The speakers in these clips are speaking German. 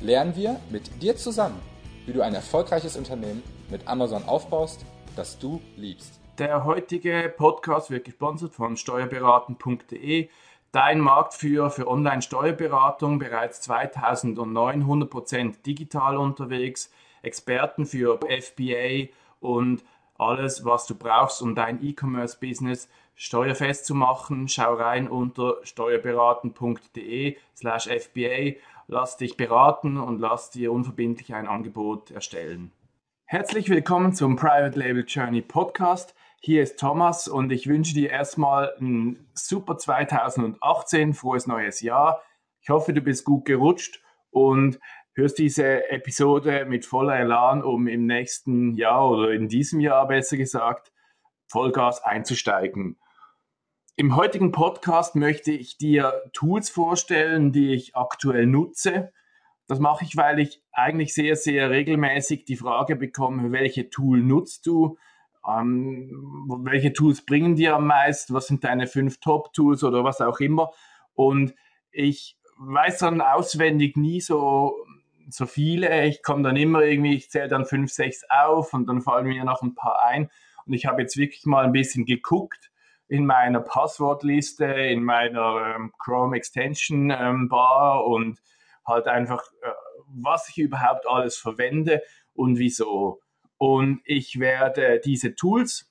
lernen wir mit dir zusammen, wie du ein erfolgreiches Unternehmen mit Amazon aufbaust, das du liebst. Der heutige Podcast wird gesponsert von steuerberaten.de, dein Marktführer für Online-Steuerberatung, bereits 2009 100% digital unterwegs, Experten für FBA und alles, was du brauchst, um dein E-Commerce-Business steuerfest zu machen. Schau rein unter steuerberaten.de slash FBA. Lass dich beraten und lass dir unverbindlich ein Angebot erstellen. Herzlich willkommen zum Private Label Journey Podcast. Hier ist Thomas und ich wünsche dir erstmal ein super 2018, frohes neues Jahr. Ich hoffe, du bist gut gerutscht und hörst diese Episode mit voller Elan, um im nächsten Jahr oder in diesem Jahr besser gesagt Vollgas einzusteigen. Im heutigen Podcast möchte ich dir Tools vorstellen, die ich aktuell nutze. Das mache ich, weil ich eigentlich sehr, sehr regelmäßig die Frage bekomme, welche Tool nutzt du? Ähm, welche Tools bringen dir am meisten? Was sind deine fünf Top-Tools oder was auch immer? Und ich weiß dann auswendig nie so, so viele. Ich komme dann immer irgendwie, ich zähle dann fünf, sechs auf und dann fallen mir noch ein paar ein. Und ich habe jetzt wirklich mal ein bisschen geguckt in meiner Passwortliste, in meiner ähm, Chrome Extension ähm, Bar und halt einfach, äh, was ich überhaupt alles verwende und wieso. Und ich werde diese Tools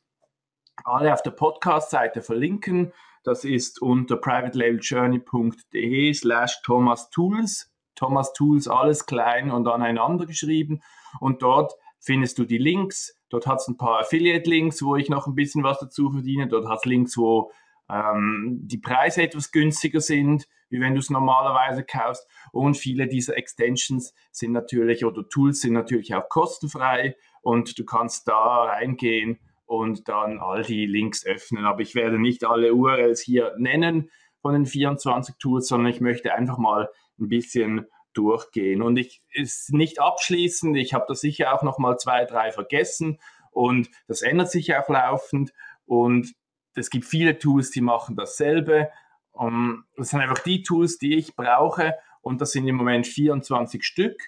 alle auf der Podcast-Seite verlinken. Das ist unter privatelabeljourney.de slash Thomas Tools. Thomas Tools, alles klein und aneinander geschrieben. Und dort findest du die Links. Dort hat es ein paar Affiliate-Links, wo ich noch ein bisschen was dazu verdiene. Dort hat es Links, wo ähm, die Preise etwas günstiger sind, wie wenn du es normalerweise kaufst. Und viele dieser Extensions sind natürlich oder Tools sind natürlich auch kostenfrei und du kannst da reingehen und dann all die Links öffnen. Aber ich werde nicht alle URLs hier nennen von den 24 Tools, sondern ich möchte einfach mal ein bisschen durchgehen. Und ich ist nicht abschließend, ich habe da sicher auch noch mal zwei, drei vergessen und das ändert sich auch laufend und es gibt viele Tools, die machen dasselbe. Um, das sind einfach die Tools, die ich brauche und das sind im Moment 24 Stück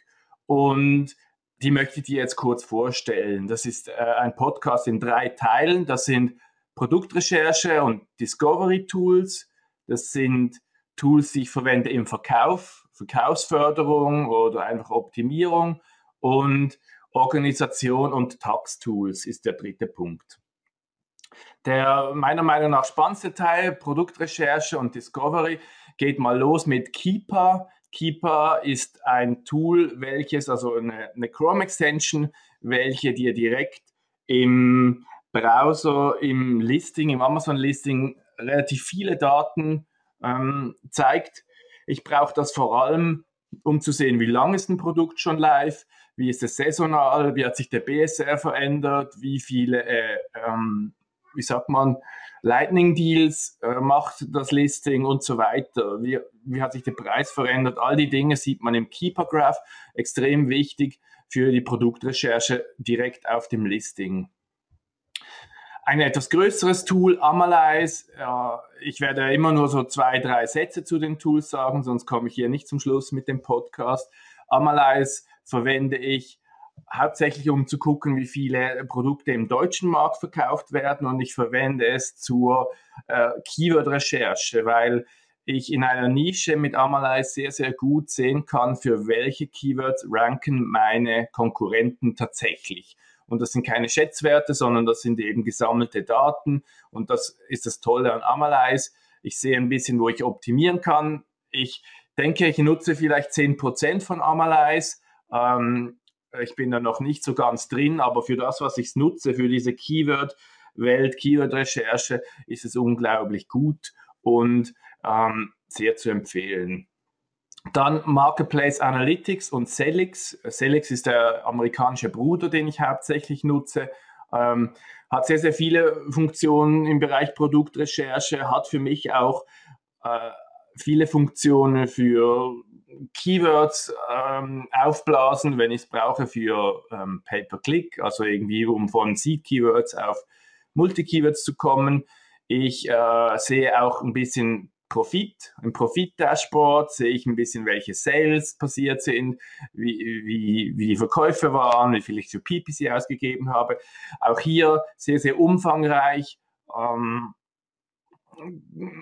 und die möchte ich dir jetzt kurz vorstellen. Das ist äh, ein Podcast in drei Teilen. Das sind Produktrecherche und Discovery Tools. Das sind Tools, die ich verwende im Verkauf, Verkaufsförderung oder einfach Optimierung und Organisation und Tax-Tools ist der dritte Punkt. Der meiner Meinung nach spannendste Teil, Produktrecherche und Discovery, geht mal los mit Keeper. Keeper ist ein Tool, welches, also eine, eine Chrome Extension, welche dir direkt im Browser, im Listing, im Amazon Listing relativ viele Daten ähm, zeigt. Ich brauche das vor allem, um zu sehen, wie lange ist ein Produkt schon live, wie ist es saisonal, wie hat sich der BSR verändert, wie viele, äh, ähm, wie sagt man, Lightning Deals äh, macht das Listing und so weiter. Wie, wie hat sich der Preis verändert? All die Dinge sieht man im Keeper Graph. Extrem wichtig für die Produktrecherche direkt auf dem Listing. Ein etwas größeres Tool, Amalyze. Ja, ich werde immer nur so zwei, drei Sätze zu den Tools sagen, sonst komme ich hier nicht zum Schluss mit dem Podcast. Amalyze verwende ich hauptsächlich um zu gucken, wie viele Produkte im deutschen Markt verkauft werden und ich verwende es zur äh, Keyword-Recherche, weil ich in einer Nische mit Amalyze sehr, sehr gut sehen kann, für welche Keywords ranken meine Konkurrenten tatsächlich. Und das sind keine Schätzwerte, sondern das sind eben gesammelte Daten. Und das ist das Tolle an Amalyze. Ich sehe ein bisschen, wo ich optimieren kann. Ich denke, ich nutze vielleicht 10% von Amalyze. Ähm, ich bin da noch nicht so ganz drin, aber für das, was ich nutze, für diese Keyword-Welt, Keyword-Recherche, ist es unglaublich gut und ähm, sehr zu empfehlen. Dann Marketplace Analytics und Celix. Celix ist der amerikanische Bruder, den ich hauptsächlich nutze. Ähm, hat sehr, sehr viele Funktionen im Bereich Produktrecherche, hat für mich auch äh, viele Funktionen für Keywords ähm, aufblasen, wenn ich es brauche für ähm, Pay-per-Click, also irgendwie um von Seed-Keywords auf Multi-Keywords zu kommen. Ich äh, sehe auch ein bisschen Profit. Im Profit-Dashboard sehe ich ein bisschen, welche Sales passiert sind, wie, wie, wie die Verkäufe waren, wie viel ich für PPC ausgegeben habe. Auch hier sehr, sehr umfangreich. Ähm,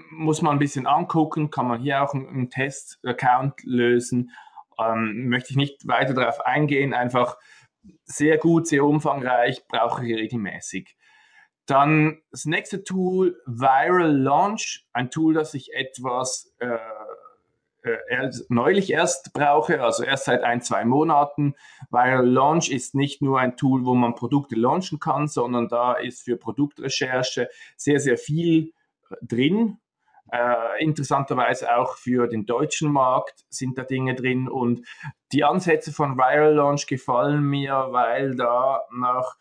muss man ein bisschen angucken, kann man hier auch einen, Test-Account lösen. Ähm, möchte ich nicht weiter darauf eingehen, einfach sehr gut, sehr umfangreich, brauche ich regelmäßig. Dann das nächste Tool, Viral Launch, ein Tool, das ich etwas äh, äh, neulich erst brauche, also erst seit ein, zwei Monaten. Viral Launch ist nicht nur ein Tool, wo man Produkte launchen kann, sondern da ist für Produktrecherche sehr, sehr viel drin. Äh, interessanterweise auch für den deutschen Markt sind da Dinge drin und die Ansätze von Viral Launch gefallen mir, weil da nach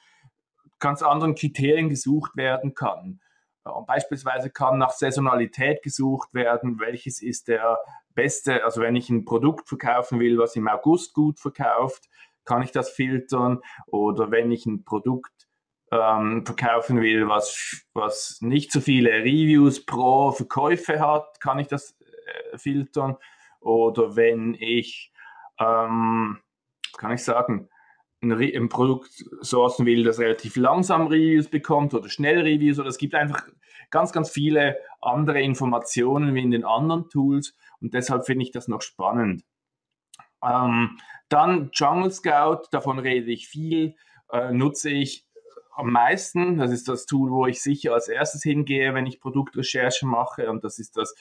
ganz anderen Kriterien gesucht werden kann. Und beispielsweise kann nach Saisonalität gesucht werden, welches ist der beste, also wenn ich ein Produkt verkaufen will, was im August gut verkauft, kann ich das filtern. Oder wenn ich ein Produkt ähm, verkaufen will, was, was nicht so viele Reviews pro Verkäufe hat, kann ich das äh, filtern. Oder wenn ich, ähm, kann ich sagen, ein, Produkt sourcen will, das relativ langsam Reviews bekommt oder schnell Reviews, oder es gibt einfach ganz, ganz viele andere Informationen wie in den anderen Tools und deshalb finde ich das noch spannend. Ähm, dann Jungle Scout, davon rede ich viel, äh, nutze ich am meisten. Das ist das Tool, wo ich sicher als erstes hingehe, wenn ich Produktrecherche mache. Und das ist das,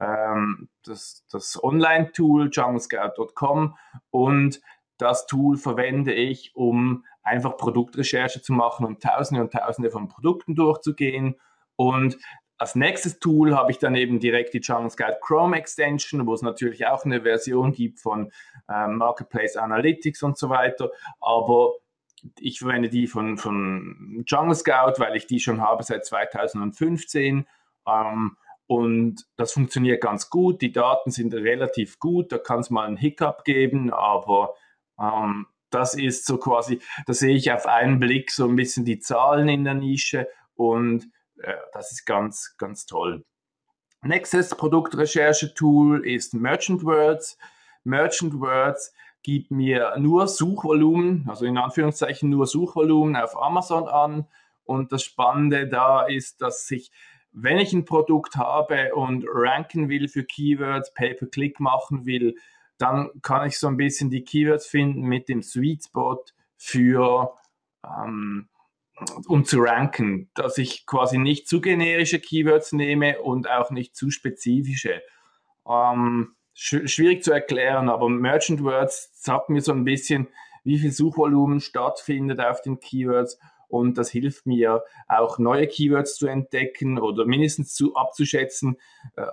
ähm, das, das Online-Tool junglescout.com. Und das Tool verwende ich, um einfach Produktrecherche zu machen und Tausende und Tausende von Produkten durchzugehen. Und als nächstes Tool habe ich dann eben direkt die Jungle Scout Chrome Extension, wo es natürlich auch eine Version gibt von ähm, Marketplace Analytics und so weiter. Aber ich verwende die von, von Jungle Scout, weil ich die schon habe seit 2015. Ähm, und das funktioniert ganz gut. Die Daten sind relativ gut. Da kann es mal einen Hiccup geben, aber ähm, das ist so quasi, da sehe ich auf einen Blick so ein bisschen die Zahlen in der Nische und äh, das ist ganz, ganz toll. Nächstes Produktrecherche-Tool ist Merchant Words. Merchant Words gibt mir nur Suchvolumen, also in Anführungszeichen nur Suchvolumen auf Amazon an. Und das Spannende da ist, dass ich, wenn ich ein Produkt habe und ranken will für Keywords, Pay-per-Click machen will, dann kann ich so ein bisschen die Keywords finden mit dem Sweet Spot für, ähm, um zu ranken, dass ich quasi nicht zu generische Keywords nehme und auch nicht zu spezifische. Ähm, schwierig zu erklären, aber Merchant Words sagt mir so ein bisschen, wie viel Suchvolumen stattfindet auf den Keywords und das hilft mir auch neue Keywords zu entdecken oder mindestens zu abzuschätzen, äh,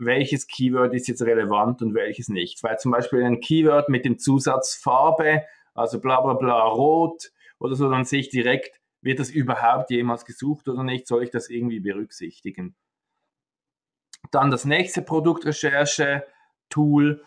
welches Keyword ist jetzt relevant und welches nicht. Weil zum Beispiel ein Keyword mit dem Zusatz Farbe, also bla bla bla rot oder so, dann sehe ich direkt, wird das überhaupt jemals gesucht oder nicht, soll ich das irgendwie berücksichtigen. Dann das nächste Produktrecherche Tool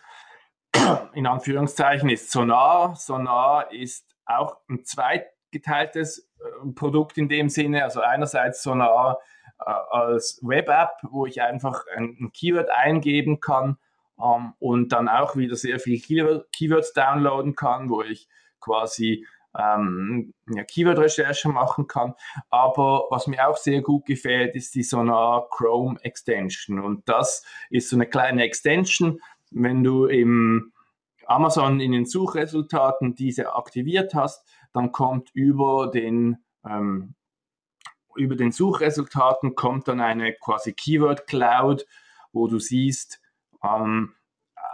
in Anführungszeichen ist Sonar. Sonar ist auch ein zweitgeteiltes äh, Produkt in dem Sinne. Also einerseits Sonar als Web-App, wo ich einfach ein, ein Keyword eingeben kann ähm, und dann auch wieder sehr viele Keywords downloaden kann, wo ich quasi ähm, ja, Keyword-Recherche machen kann. Aber was mir auch sehr gut gefällt, ist die Sonar Chrome Extension. Und das ist so eine kleine Extension, wenn du im Amazon in den Suchresultaten diese aktiviert hast, dann kommt über den ähm, über den Suchresultaten kommt dann eine quasi Keyword Cloud, wo du siehst ähm,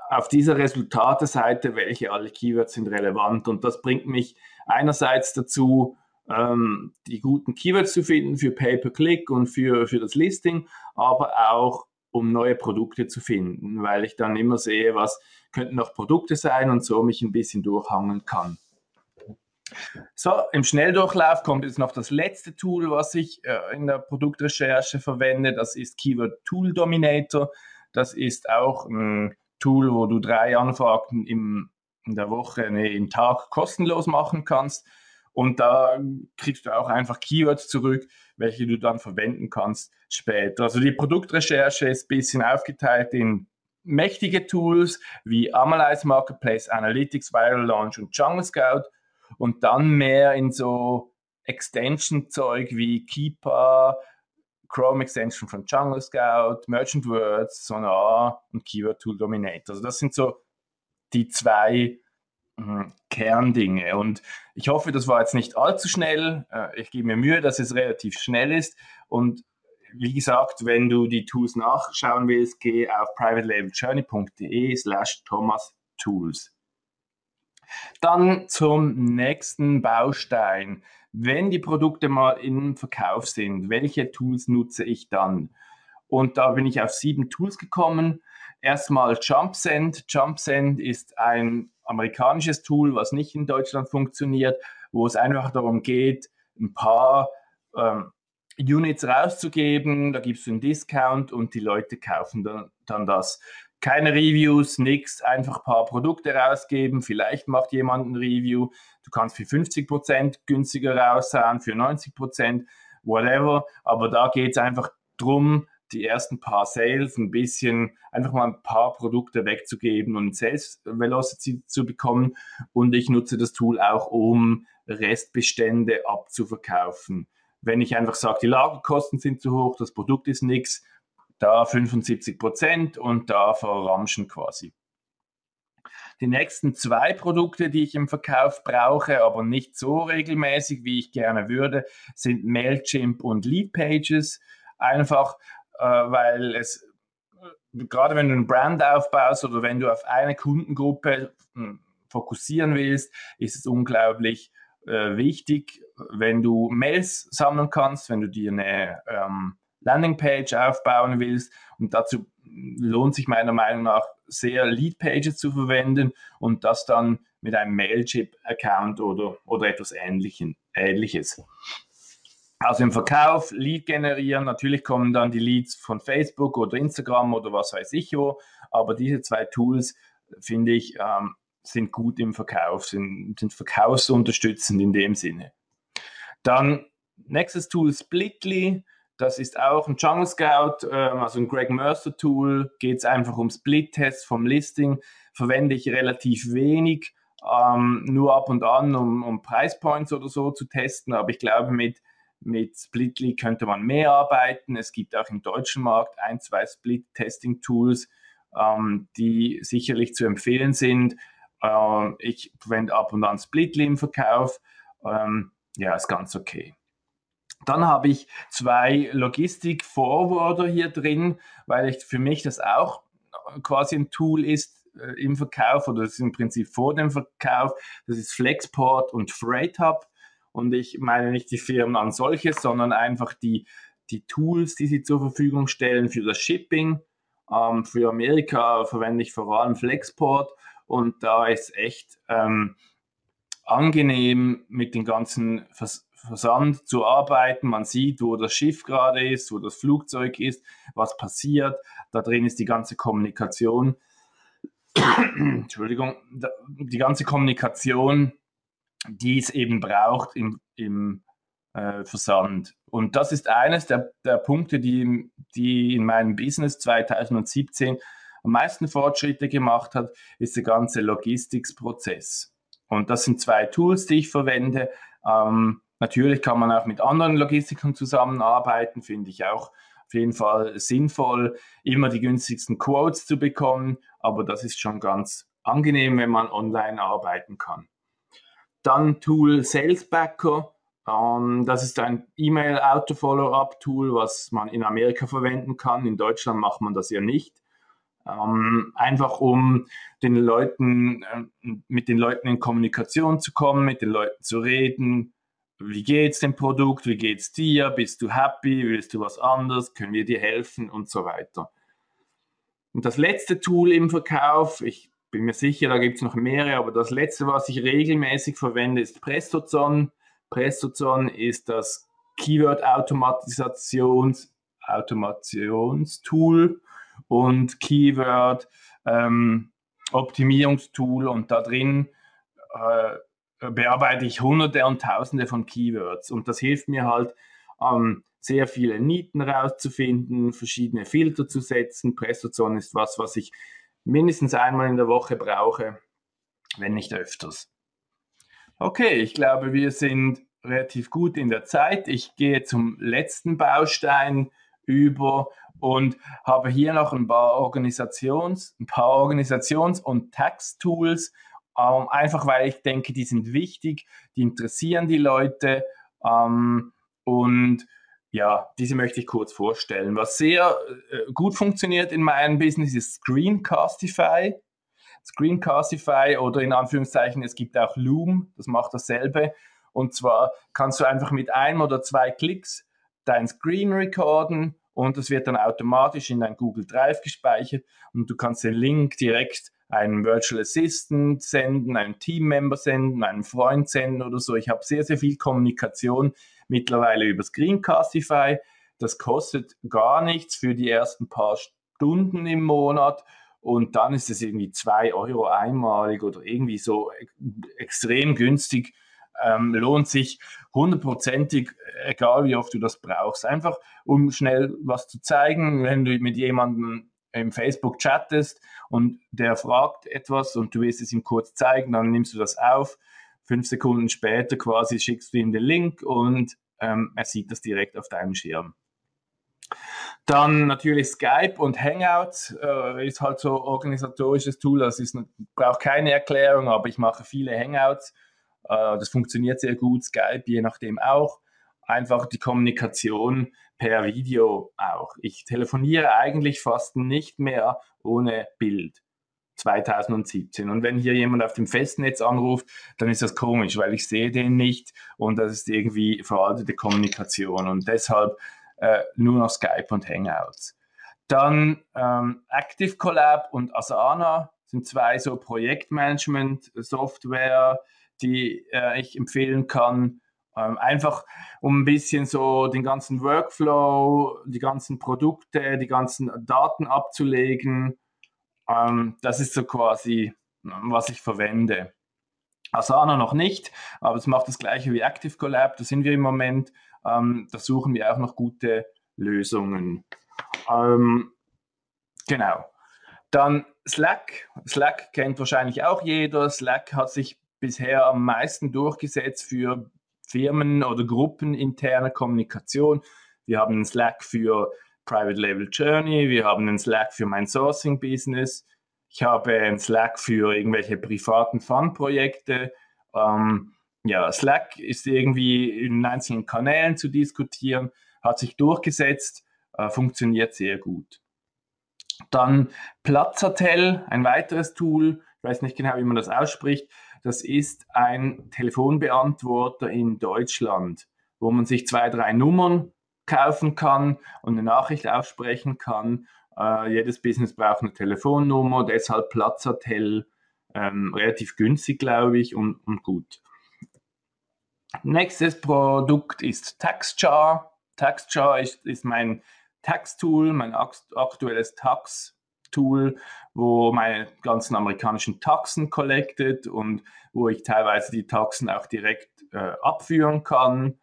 auf dieser Resultateseite, welche alle Keywords sind relevant. Und das bringt mich einerseits dazu, ähm, die guten Keywords zu finden für Pay-per-Click und für, für das Listing, aber auch um neue Produkte zu finden, weil ich dann immer sehe, was könnten noch Produkte sein und so mich ein bisschen durchhangen kann. So, im Schnelldurchlauf kommt jetzt noch das letzte Tool, was ich äh, in der Produktrecherche verwende. Das ist Keyword Tool Dominator. Das ist auch ein Tool, wo du drei Anfragen im, in der Woche, nee, im Tag kostenlos machen kannst. Und da kriegst du auch einfach Keywords zurück, welche du dann verwenden kannst später. Also die Produktrecherche ist ein bisschen aufgeteilt in mächtige Tools wie Analyze Marketplace, Analytics, Viral Launch und Jungle Scout und dann mehr in so Extension-Zeug wie Keeper, Chrome Extension von Jungle Scout, Merchant Words, Sonar und Keyword Tool Dominator. Also das sind so die zwei mh, Kerndinge. Und ich hoffe, das war jetzt nicht allzu schnell. Äh, ich gebe mir Mühe, dass es relativ schnell ist. Und wie gesagt, wenn du die Tools nachschauen willst, geh auf privatelabeljourney.de slash Thomas Tools. Dann zum nächsten Baustein. Wenn die Produkte mal im Verkauf sind, welche Tools nutze ich dann? Und da bin ich auf sieben Tools gekommen. Erstmal JumpSend. JumpSend ist ein amerikanisches Tool, was nicht in Deutschland funktioniert, wo es einfach darum geht, ein paar ähm, Units rauszugeben. Da gibst du einen Discount und die Leute kaufen dann, dann das keine Reviews, nichts, einfach ein paar Produkte rausgeben. Vielleicht macht jemand ein Review. Du kannst für 50 Prozent günstiger raushauen, für 90%, Prozent, whatever. Aber da geht es einfach drum, die ersten paar Sales ein bisschen, einfach mal ein paar Produkte wegzugeben und Sales Velocity zu bekommen. Und ich nutze das Tool auch, um Restbestände abzuverkaufen. Wenn ich einfach sage, die Lagerkosten sind zu hoch, das Produkt ist nichts, da 75 Prozent und da verramschen quasi. Die nächsten zwei Produkte, die ich im Verkauf brauche, aber nicht so regelmäßig, wie ich gerne würde, sind Mailchimp und Leadpages. Einfach, äh, weil es, gerade wenn du ein Brand aufbaust oder wenn du auf eine Kundengruppe hm, fokussieren willst, ist es unglaublich äh, wichtig, wenn du Mails sammeln kannst, wenn du dir eine ähm, Landingpage aufbauen willst. Und dazu lohnt sich meiner Meinung nach sehr Leadpages zu verwenden und das dann mit einem Mailchimp-Account oder, oder etwas Ähnliches. Also im Verkauf, Lead generieren, natürlich kommen dann die Leads von Facebook oder Instagram oder was weiß ich wo, aber diese zwei Tools, finde ich, ähm, sind gut im Verkauf, sind, sind verkaufsunterstützend in dem Sinne. Dann nächstes Tool Splitly, das ist auch ein Jungle Scout, ähm, also ein Greg Mercer Tool. Geht es einfach um Split-Tests vom Listing. Verwende ich relativ wenig, ähm, nur ab und an, um, um Price Points oder so zu testen. Aber ich glaube, mit, mit Splitly könnte man mehr arbeiten. Es gibt auch im deutschen Markt ein, zwei Split-Testing-Tools, ähm, die sicherlich zu empfehlen sind. Ähm, ich verwende ab und an Splitly im Verkauf. Ähm, ja, ist ganz okay. Dann habe ich zwei Logistik-Forwarder hier drin, weil ich für mich das auch quasi ein Tool ist äh, im Verkauf oder das ist im Prinzip vor dem Verkauf. Das ist Flexport und Freight Hub. Und ich meine nicht die Firmen an solches, sondern einfach die, die Tools, die sie zur Verfügung stellen für das Shipping. Ähm, für Amerika verwende ich vor allem Flexport und da ist echt ähm, angenehm mit den ganzen Vers Versand zu arbeiten. Man sieht, wo das Schiff gerade ist, wo das Flugzeug ist, was passiert. Da drin ist die ganze Kommunikation. Entschuldigung, die ganze Kommunikation, die es eben braucht im, im äh, Versand. Und das ist eines der, der Punkte, die, die in meinem Business 2017 am meisten Fortschritte gemacht hat, ist der ganze Logistiksprozess. Und das sind zwei Tools, die ich verwende. Ähm, Natürlich kann man auch mit anderen Logistikern zusammenarbeiten, finde ich auch auf jeden Fall sinnvoll, immer die günstigsten Quotes zu bekommen, aber das ist schon ganz angenehm, wenn man online arbeiten kann. Dann Tool SalesBacker. Ähm, das ist ein E-Mail-Auto-Follow-up-Tool, was man in Amerika verwenden kann. In Deutschland macht man das ja nicht. Ähm, einfach um den Leuten, äh, mit den Leuten in Kommunikation zu kommen, mit den Leuten zu reden, wie geht's dem Produkt, wie geht's dir, bist du happy, willst du was anderes, können wir dir helfen? Und so weiter. Und das letzte Tool im Verkauf, ich bin mir sicher, da gibt es noch mehrere, aber das letzte, was ich regelmäßig verwende, ist Prestozon. Prestozon ist das Keyword-Automatisations Automationstool und Keyword ähm, Optimierungstool. Und da drin äh, bearbeite ich hunderte und tausende von Keywords und das hilft mir halt ähm, sehr viele Nieten rauszufinden, verschiedene Filter zu setzen. Prestozone ist was, was ich mindestens einmal in der Woche brauche, wenn nicht öfters. Okay, ich glaube, wir sind relativ gut in der Zeit. Ich gehe zum letzten Baustein über und habe hier noch ein paar Organisations, ein paar Organisations- und Tax-Tools, ähm, einfach weil ich denke, die sind wichtig, die interessieren die Leute ähm, und ja, diese möchte ich kurz vorstellen. Was sehr äh, gut funktioniert in meinem Business ist Screencastify. Screencastify oder in Anführungszeichen, es gibt auch Loom, das macht dasselbe. Und zwar kannst du einfach mit einem oder zwei Klicks dein Screen recorden und es wird dann automatisch in dein Google Drive gespeichert und du kannst den Link direkt einem Virtual Assistant senden, einem Teammember senden, einem Freund senden oder so. Ich habe sehr, sehr viel Kommunikation mittlerweile über Screencastify. Das kostet gar nichts für die ersten paar Stunden im Monat und dann ist es irgendwie zwei Euro einmalig oder irgendwie so extrem günstig. Ähm, lohnt sich hundertprozentig, egal wie oft du das brauchst. Einfach um schnell was zu zeigen, wenn du mit jemandem im Facebook chattest und der fragt etwas und du willst es ihm kurz zeigen, dann nimmst du das auf Fünf Sekunden später quasi schickst du ihm den Link und ähm, er sieht das direkt auf deinem Schirm. Dann natürlich Skype und Hangouts äh, ist halt so organisatorisches Tool. Das ist, braucht keine Erklärung, aber ich mache viele Hangouts. Äh, das funktioniert sehr gut. Skype je nachdem auch. Einfach die Kommunikation per Video auch. Ich telefoniere eigentlich fast nicht mehr ohne Bild. 2017. Und wenn hier jemand auf dem Festnetz anruft, dann ist das komisch, weil ich sehe den nicht und das ist irgendwie veraltete Kommunikation und deshalb äh, nur noch Skype und Hangouts. Dann ähm, Active Collab und Asana sind zwei so Projektmanagement-Software, die äh, ich empfehlen kann. Ähm, einfach um ein bisschen so den ganzen Workflow, die ganzen Produkte, die ganzen Daten abzulegen ähm, das ist so quasi, was ich verwende. Asana noch nicht, aber es macht das gleiche wie Active Collab. Da sind wir im Moment. Ähm, da suchen wir auch noch gute Lösungen. Ähm, genau. Dann Slack. Slack kennt wahrscheinlich auch jeder. Slack hat sich bisher am meisten durchgesetzt für Firmen- oder Gruppen interne Kommunikation. Wir haben Slack für Private Label Journey, wir haben einen Slack für mein Sourcing Business, ich habe einen Slack für irgendwelche privaten Fun-Projekte. Ähm, ja, Slack ist irgendwie in einzelnen Kanälen zu diskutieren, hat sich durchgesetzt, äh, funktioniert sehr gut. Dann Platzhotel, ein weiteres Tool, ich weiß nicht genau, wie man das ausspricht. Das ist ein Telefonbeantworter in Deutschland, wo man sich zwei, drei Nummern kaufen kann und eine Nachricht aussprechen kann. Äh, jedes Business braucht eine Telefonnummer, deshalb Platzhotel, ähm, relativ günstig, glaube ich, und, und gut. Nächstes Produkt ist TaxJar. TaxJar ist, ist mein Tax-Tool, mein aktuelles Tax-Tool, wo meine ganzen amerikanischen Taxen collected und wo ich teilweise die Taxen auch direkt äh, abführen kann.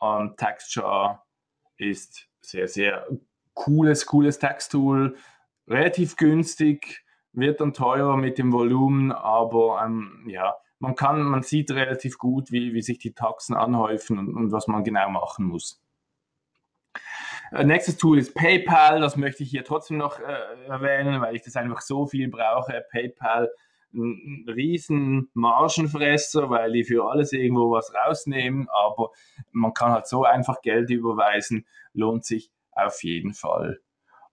Und TaxJar ist sehr, sehr cooles, cooles Texttool, relativ günstig, wird dann teurer mit dem Volumen, aber ähm, ja, man kann, man sieht relativ gut, wie, wie sich die Taxen anhäufen und, und was man genau machen muss. Äh, nächstes Tool ist PayPal, das möchte ich hier trotzdem noch äh, erwähnen, weil ich das einfach so viel brauche. PayPal, ein, riesen Margenfresser, weil die für alles irgendwo was rausnehmen, aber man kann halt so einfach Geld überweisen, lohnt sich auf jeden Fall.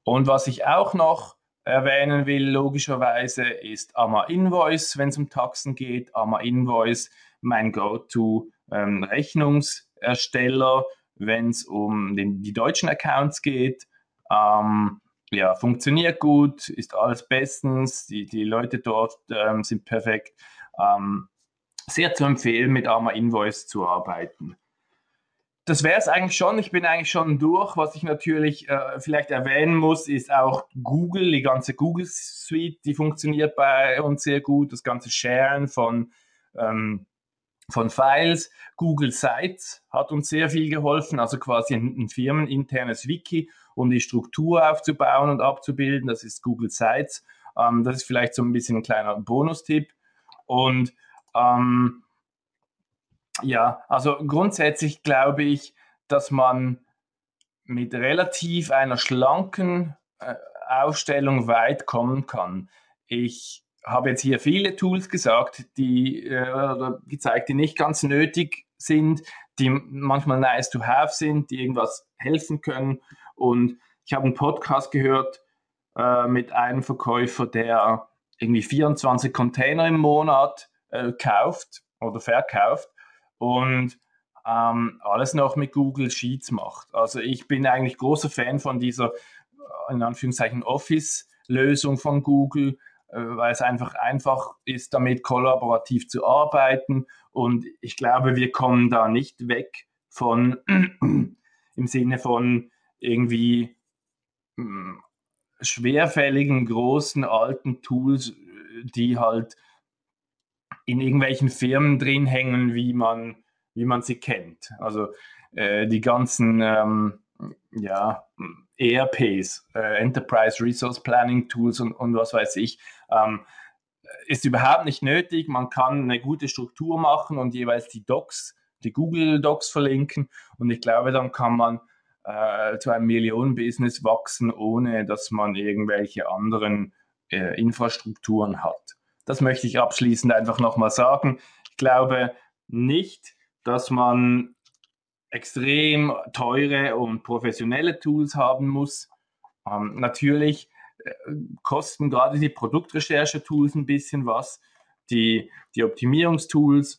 Und was ich auch noch erwähnen will, logischerweise, ist AMA Invoice, wenn es um Taxen geht. AMA Invoice, mein Go-To-Rechnungsersteller, ähm, wenn es um den, die deutschen Accounts geht. Ähm, ja, funktioniert gut, ist alles bestens, die, die Leute dort ähm, sind perfekt. Ähm, sehr zu empfehlen, mit Arma Invoice zu arbeiten. Das wäre es eigentlich schon. Ich bin eigentlich schon durch. Was ich natürlich äh, vielleicht erwähnen muss, ist auch Google, die ganze Google Suite, die funktioniert bei uns sehr gut. Das ganze Sharen von, ähm, von Files. Google Sites hat uns sehr viel geholfen, also quasi ein, ein firmeninternes Wiki, um die Struktur aufzubauen und abzubilden. Das ist Google Sites. Ähm, das ist vielleicht so ein bisschen ein kleiner Bonustipp. Und ähm, ja, also grundsätzlich glaube ich, dass man mit relativ einer schlanken äh, Aufstellung weit kommen kann. Ich habe jetzt hier viele Tools gesagt, die äh, gezeigt, die nicht ganz nötig sind, die manchmal nice to have sind, die irgendwas helfen können. Und ich habe einen Podcast gehört äh, mit einem Verkäufer, der irgendwie 24 Container im Monat äh, kauft oder verkauft und ähm, alles noch mit Google Sheets macht. Also ich bin eigentlich großer Fan von dieser, äh, in Anführungszeichen, Office-Lösung von Google, weil es einfach einfach ist, damit kollaborativ zu arbeiten. Und ich glaube, wir kommen da nicht weg von, im Sinne von irgendwie hm, schwerfälligen, großen, alten Tools, die halt in irgendwelchen Firmen drin hängen, wie man, wie man sie kennt. Also äh, die ganzen ähm, ja, ERPs, äh, Enterprise Resource Planning Tools und, und was weiß ich, ähm, ist überhaupt nicht nötig. Man kann eine gute Struktur machen und jeweils die Docs, die Google Docs verlinken. Und ich glaube, dann kann man äh, zu einem Millionen-Business wachsen, ohne dass man irgendwelche anderen äh, Infrastrukturen hat. Das möchte ich abschließend einfach nochmal sagen. Ich glaube nicht, dass man extrem teure und professionelle Tools haben muss. Ähm, natürlich äh, kosten gerade die Produktrecherche-Tools ein bisschen was, die, die Optimierungstools.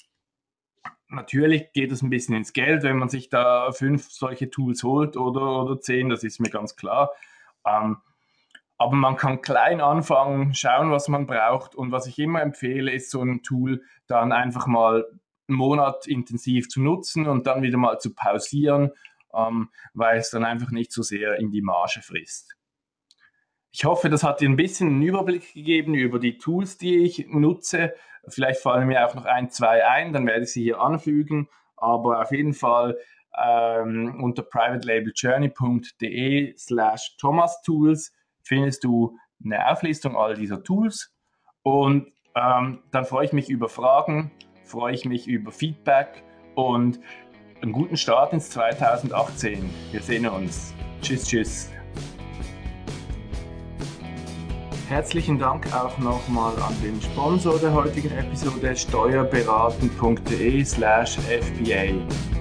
Natürlich geht es ein bisschen ins Geld, wenn man sich da fünf solche Tools holt oder, oder zehn, das ist mir ganz klar. Ähm, aber man kann klein anfangen, schauen, was man braucht. Und was ich immer empfehle, ist so ein Tool dann einfach mal einen Monat intensiv zu nutzen und dann wieder mal zu pausieren, ähm, weil es dann einfach nicht so sehr in die Marge frisst. Ich hoffe, das hat dir ein bisschen einen Überblick gegeben über die Tools, die ich nutze. Vielleicht fallen mir auch noch ein, zwei ein, dann werde ich sie hier anfügen. Aber auf jeden Fall ähm, unter privatelabeljourney.de slash Thomas Tools findest du eine Auflistung all dieser Tools und ähm, dann freue ich mich über Fragen, freue ich mich über Feedback und einen guten Start ins 2018. Wir sehen uns. Tschüss, tschüss. Herzlichen Dank auch nochmal an den Sponsor der heutigen Episode steuerberaten.de slash FBA.